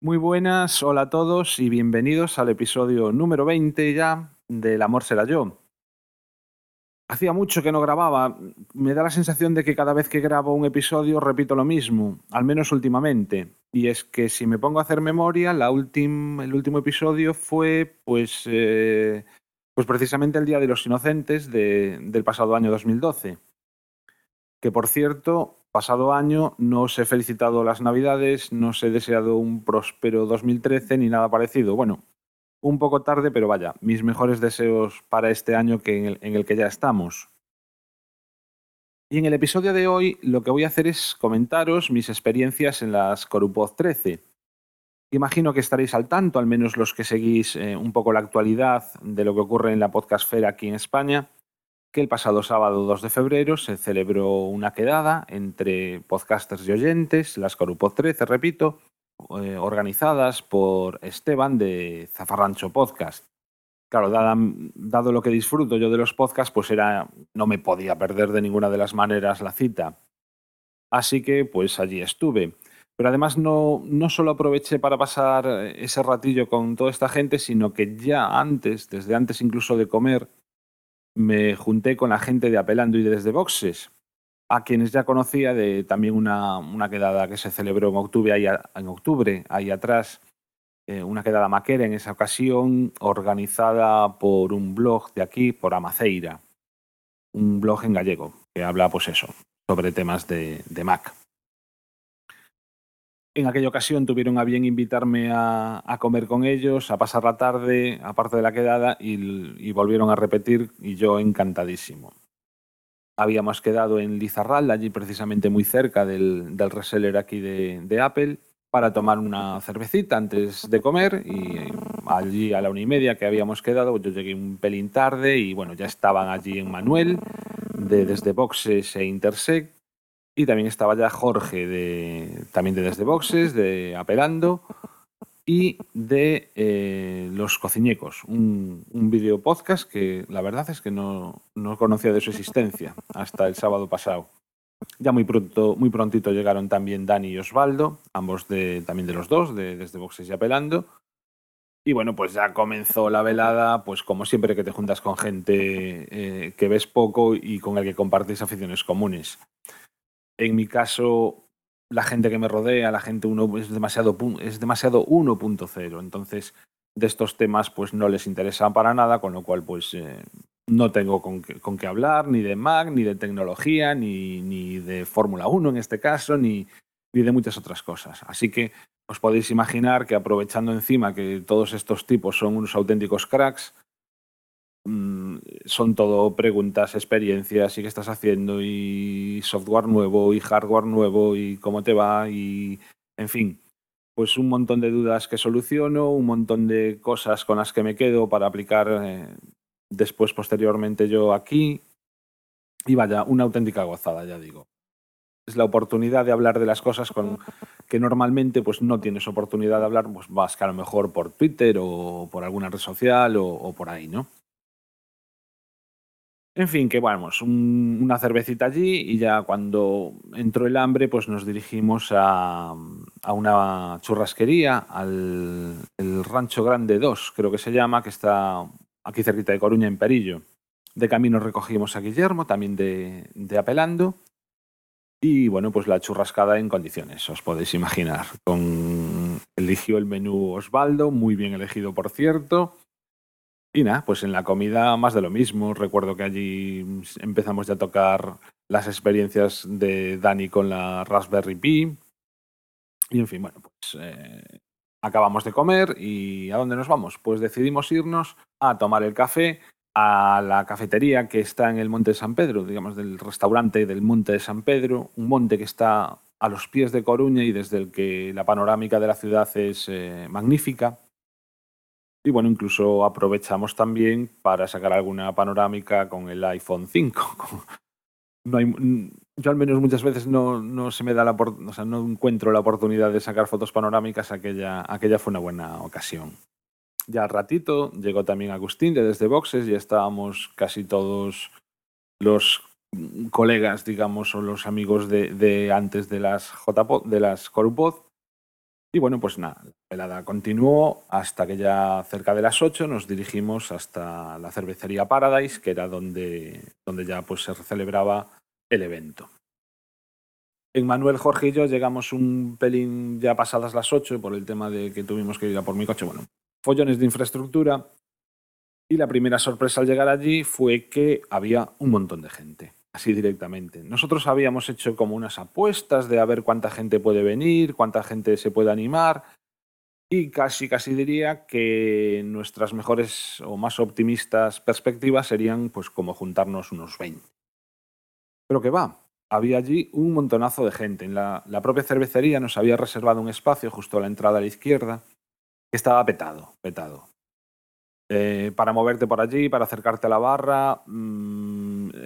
Muy buenas, hola a todos y bienvenidos al episodio número 20 ya del Amor será yo. Hacía mucho que no grababa, me da la sensación de que cada vez que grabo un episodio repito lo mismo, al menos últimamente. Y es que si me pongo a hacer memoria, la el último episodio fue pues, eh, pues precisamente el Día de los Inocentes del pasado año 2012. Que por cierto, pasado año no os he felicitado las Navidades, no os he deseado un próspero 2013 ni nada parecido. Bueno, un poco tarde, pero vaya, mis mejores deseos para este año que en, el, que ya estamos. Y en el episodio de hoy lo que voy a hacer es comentaros mis experiencias en las Corupod 13. Imagino que estaréis al tanto, al menos los que seguís eh, un poco la actualidad de lo que ocurre en la podcastfera aquí en España que el pasado sábado 2 de febrero se celebró una quedada entre podcasters y oyentes, las Corupod 13, repito, eh, organizadas por Esteban de Zafarrancho Podcast. Claro, dado lo que disfruto yo de los podcasts, pues era, no me podía perder de ninguna de las maneras la cita. Así que pues allí estuve. Pero además no, no solo aproveché para pasar ese ratillo con toda esta gente, sino que ya antes, desde antes incluso de comer, me junté con la gente de Apelando y de Desde Boxes, a quienes ya conocía de también una, una quedada que se celebró en octubre ahí, en octubre, ahí atrás, eh, una quedada maquera en esa ocasión, organizada por un blog de aquí, por Amaceira, un blog en gallego, que habla pues eso, sobre temas de, de Mac. En aquella ocasión tuvieron a bien invitarme a, comer con ellos, a pasar la tarde, aparte de la quedada, y, volvieron a repetir y yo encantadísimo. Habíamos quedado en Lizarral, allí precisamente muy cerca del, reseller aquí de, Apple, para tomar una cervecita antes de comer y allí a la una y media que habíamos quedado, yo llegué un pelín tarde y bueno, ya estaban allí en Manuel, de, desde Boxes e Intersect, y también estaba ya Jorge, de, también de Desde Boxes, de Apelando, y de eh, Los Cociñecos, un, video podcast que la verdad es que no, no, conocía de su existencia hasta el sábado pasado. Ya muy pronto, muy prontito llegaron también Dani y Osvaldo, ambos de, también de los dos, de Desde Boxes y Apelando. Y bueno, pues ya comenzó la velada, pues como siempre que te juntas con gente eh, que ves poco y con el que compartes aficiones comunes. En mi caso, la gente que me rodea, la gente uno es demasiado es demasiado 1.0, entonces de estos temas pues no les interesan para nada, con lo cual pues eh, no tengo con, qué hablar ni de Mac, ni de tecnología, ni, ni de Fórmula 1 en este caso, ni, ni de muchas otras cosas. Así que os podéis imaginar que aprovechando encima que todos estos tipos son unos auténticos cracks, son todo preguntas, experiencias y qué estás haciendo y software nuevo y hardware nuevo y cómo te va y en fin, pues un montón de dudas que soluciono, un montón de cosas con las que me quedo para aplicar eh, después posteriormente yo aquí y vaya, una auténtica gozada, ya digo. Es la oportunidad de hablar de las cosas con que normalmente pues no tienes oportunidad de hablar, pues más que a lo mejor por Twitter o por alguna red social o por ahí, ¿no? En fin, que vamos, una cervecita allí y ya cuando entró el hambre, pues nos dirigimos a, una churrasquería, al Rancho Grande 2, creo que se llama, que está aquí cerquita de Coruña, en Perillo. De camino recogimos a Guillermo, también de, de Apelando. Y bueno, pues la churrascada en condiciones, os podéis imaginar. Con, eligió el menú Osvaldo, muy bien elegido por cierto. Y nada, pues en la comida más de lo mismo. Recuerdo que allí empezamos ya a tocar las experiencias de Dani con la Raspberry Pi. Y en fin, bueno, pues eh, acabamos de comer y ¿a dónde nos vamos? Pues decidimos irnos a tomar el café a la cafetería que está en el Monte de San Pedro, digamos del restaurante del Monte de San Pedro, un monte que está a los pies de Coruña y desde el que la panorámica de la ciudad es eh, magnífica. Y bueno, incluso aprovechamos también para sacar alguna panorámica con el iPhone 5. No hay, yo al menos muchas veces no, no se me da la o sea, no encuentro la oportunidad de sacar fotos panorámicas, aquella, aquella fue una buena ocasión. Ya al ratito llegó también Agustín de Desde Boxes y estábamos casi todos los colegas, digamos, o los amigos de, de antes de las JPod, de las Corupod Y bueno, pues nada, la velada continuó hasta que ya cerca de las 8 nos dirigimos hasta la cervecería Paradise, que era donde, donde ya pues se celebraba el evento. En Manuel, Jorge y yo llegamos un pelín ya pasadas las 8 por el tema de que tuvimos que ir a por mi coche. Bueno, follones de infraestructura. Y la primera sorpresa al llegar allí fue que había un montón de gente así directamente. Nosotros habíamos hecho como unas apuestas de a ver cuánta gente puede venir, cuánta gente se puede animar y casi casi diría que nuestras mejores o más optimistas perspectivas serían pues como juntarnos unos 20. Pero que va, había allí un montonazo de gente. En la, la propia cervecería nos había reservado un espacio justo a la entrada a la izquierda que estaba petado, petado. Eh, para moverte por allí, para acercarte a la barra, mmm,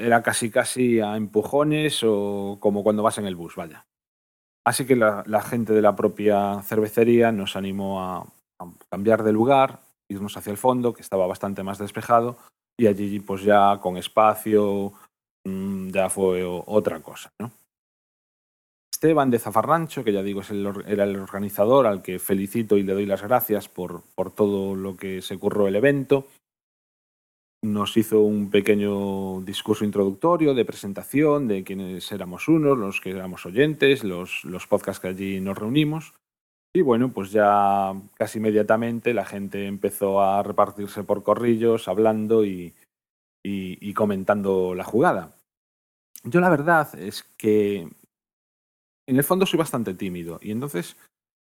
era casi casi a empujones o como cuando vas en el bus, vaya. Así que la, gente de la propia cervecería nos animó a, cambiar de lugar, irnos hacia el fondo, que estaba bastante más despejado, y allí pues ya con espacio mmm, ya fue otra cosa, ¿no? Esteban de Zafarrancho, que ya digo es el, era el organizador, al que felicito y le doy las gracias por, por todo lo que se curró el evento. Nos hizo un pequeño discurso introductorio de presentación de quiénes éramos unos, los que éramos oyentes, los, los podcasts que allí nos reunimos. Y bueno, pues ya casi inmediatamente la gente empezó a repartirse por corrillos, hablando y, y, y comentando la jugada. Yo la verdad es que en el fondo soy bastante tímido y entonces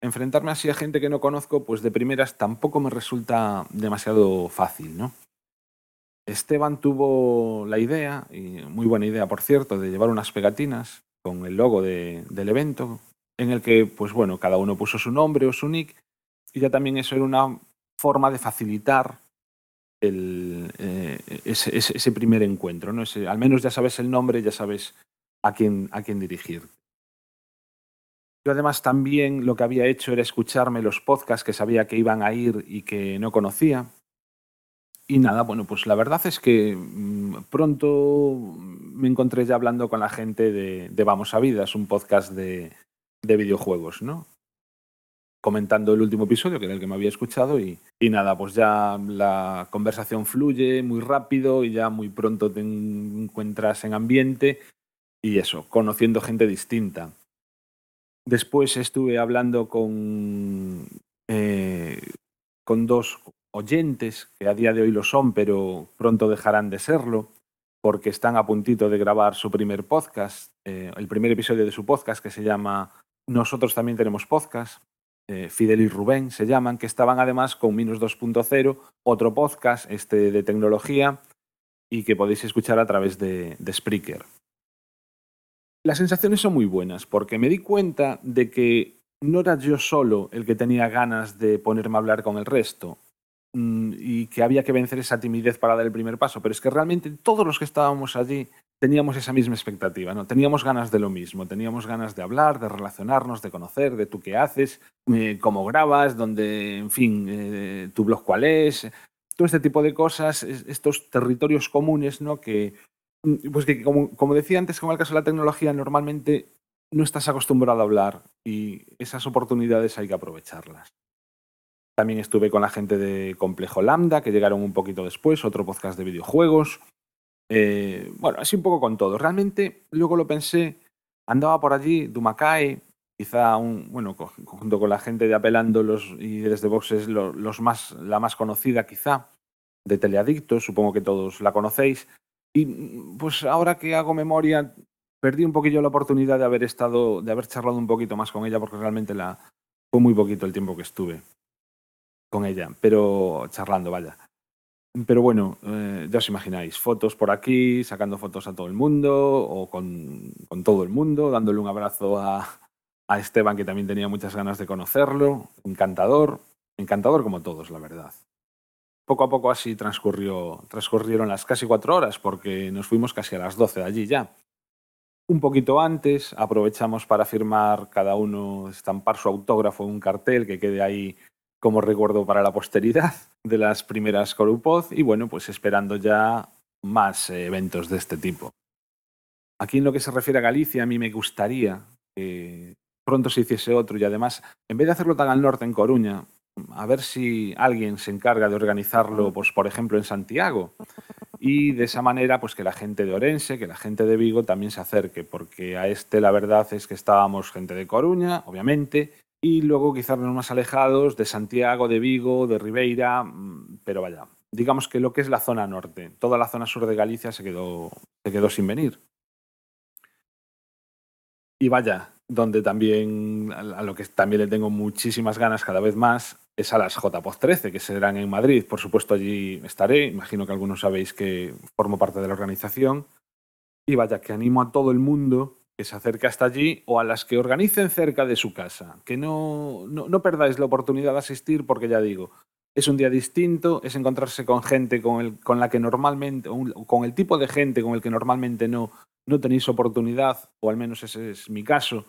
enfrentarme así a gente que no conozco, pues de primeras tampoco me resulta demasiado fácil, ¿no? Esteban tuvo la idea, y muy buena idea por cierto, de llevar unas pegatinas con el logo de, del evento, en el que, pues bueno, cada uno puso su nombre o su nick, y ya también eso era una forma de facilitar eh, ese, primer encuentro, ¿no? Al menos ya sabes el nombre, ya sabes a quién, a quién dirigir. Yo además también lo que había hecho era escucharme los podcasts que sabía que iban a ir y que no conocía. Y nada, bueno, pues la verdad es que mmm, pronto me encontré ya hablando con la gente de, de Vamos a Vidas, un podcast de, de, videojuegos, ¿no? Comentando el último episodio, que era el que me había escuchado, y, y, nada, pues ya la conversación fluye muy rápido y ya muy pronto te encuentras en ambiente y eso, conociendo gente distinta. Después estuve hablando con, eh, con dos oyentes, que a día de hoy lo son, pero pronto dejarán de serlo, porque están a puntito de grabar su primer podcast, eh, el primer episodio de su podcast que se llama Nosotros también tenemos podcast, eh, Fidel y Rubén se llaman, que estaban además con Minus 2.0, otro podcast este de tecnología, y que podéis escuchar a través de, de Spreaker. Las sensaciones son muy buenas porque me di cuenta de que no era yo solo el que tenía ganas de ponerme a hablar con el resto y que había que vencer esa timidez para dar el primer paso, pero es que realmente todos los que estábamos allí teníamos esa misma expectativa, ¿no? Teníamos ganas de lo mismo, teníamos ganas de hablar, de relacionarnos, de conocer, de tú qué haces, eh, cómo grabas, dónde, en fin, eh, tu blog cuál es, todo este tipo de cosas, estos territorios comunes, ¿no? Que, Mm, pues que como, como decía antes, como el caso de la tecnología, normalmente no estás acostumbrado a hablar y esas oportunidades hay que aprovecharlas. También estuve con la gente de Complejo Lambda, que llegaron un poquito después, otro podcast de videojuegos. Eh, bueno, así un poco con todo. Realmente, luego lo pensé, andaba por allí, Dumacay, quizá un, bueno, junto con la gente de Apelando los, y desde Boxes, los, los más, la más conocida quizá, de Teleadictos, supongo que todos la conocéis. Y pues ahora que hago memoria, perdí un poquillo la oportunidad de haber estado, de haber charlado un poquito más con ella, porque realmente la, fue muy poquito el tiempo que estuve con ella, pero charlando, vaya. Pero bueno, eh, ya os imagináis, fotos por aquí, sacando fotos a todo el mundo o con, con todo el mundo, dándole un abrazo a, a Esteban, que también tenía muchas ganas de conocerlo, encantador, encantador como todos, la verdad poco a poco así transcurrió, transcurrieron las casi cuatro horas, porque nos fuimos casi a las doce de allí ya. Un poquito antes aprovechamos para firmar cada uno, estampar su autógrafo en un cartel que quede ahí como recuerdo para la posteridad de las primeras Corupod y bueno, pues esperando ya más eh, eventos de este tipo. Aquí en lo que se refiere a Galicia, a mí me gustaría que pronto se hiciese otro y además, en vez de hacerlo tan al norte en Coruña, a ver si alguien se encarga de organizarlo, pues por ejemplo en Santiago. Y de esa manera, pues que la gente de Orense, que la gente de Vigo también se acerque, porque a este la verdad es que estábamos gente de Coruña, obviamente, y luego quizás los más alejados de Santiago, de Vigo, de Ribeira, mm, pero vaya, digamos que lo que es la zona norte, toda la zona sur de Galicia se quedó, se quedó sin venir. Y vaya, donde también, a lo que también le tengo muchísimas ganas cada vez más, es a las JPOZ 13, que serán en Madrid. Por supuesto, allí estaré. Imagino que algunos sabéis que formo parte de la organización. Y vaya, que animo a todo el mundo que se acerque hasta allí o a las que organicen cerca de su casa. Que no, no, perdáis la oportunidad de asistir porque ya digo, es un día distinto, es encontrarse con gente con, el, con la que normalmente, con el tipo de gente con el que normalmente no, no tenéis oportunidad, o al menos ese es mi caso,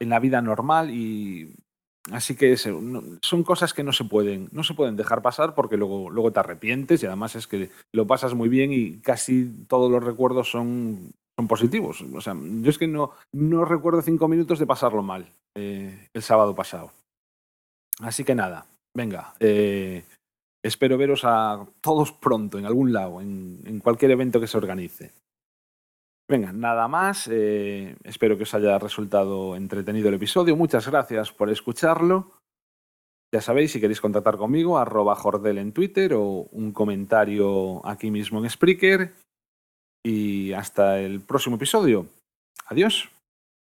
en la vida normal y así que son cosas que no se pueden no se pueden dejar pasar porque luego luego te arrepientes y además es que lo pasas muy bien y casi todos los recuerdos son son positivos o sea yo es que no no recuerdo cinco minutos de pasarlo mal eh, el sábado pasado así que nada venga eh, espero veros a todos pronto en algún lado en cualquier evento que se organice Venga, nada más. Eh, espero que os haya resultado entretenido el episodio. Muchas gracias por escucharlo. Ya sabéis, si queréis contactar conmigo, arroba Jordel en Twitter o un comentario aquí mismo en Spreaker. Y hasta el próximo episodio. Adiós.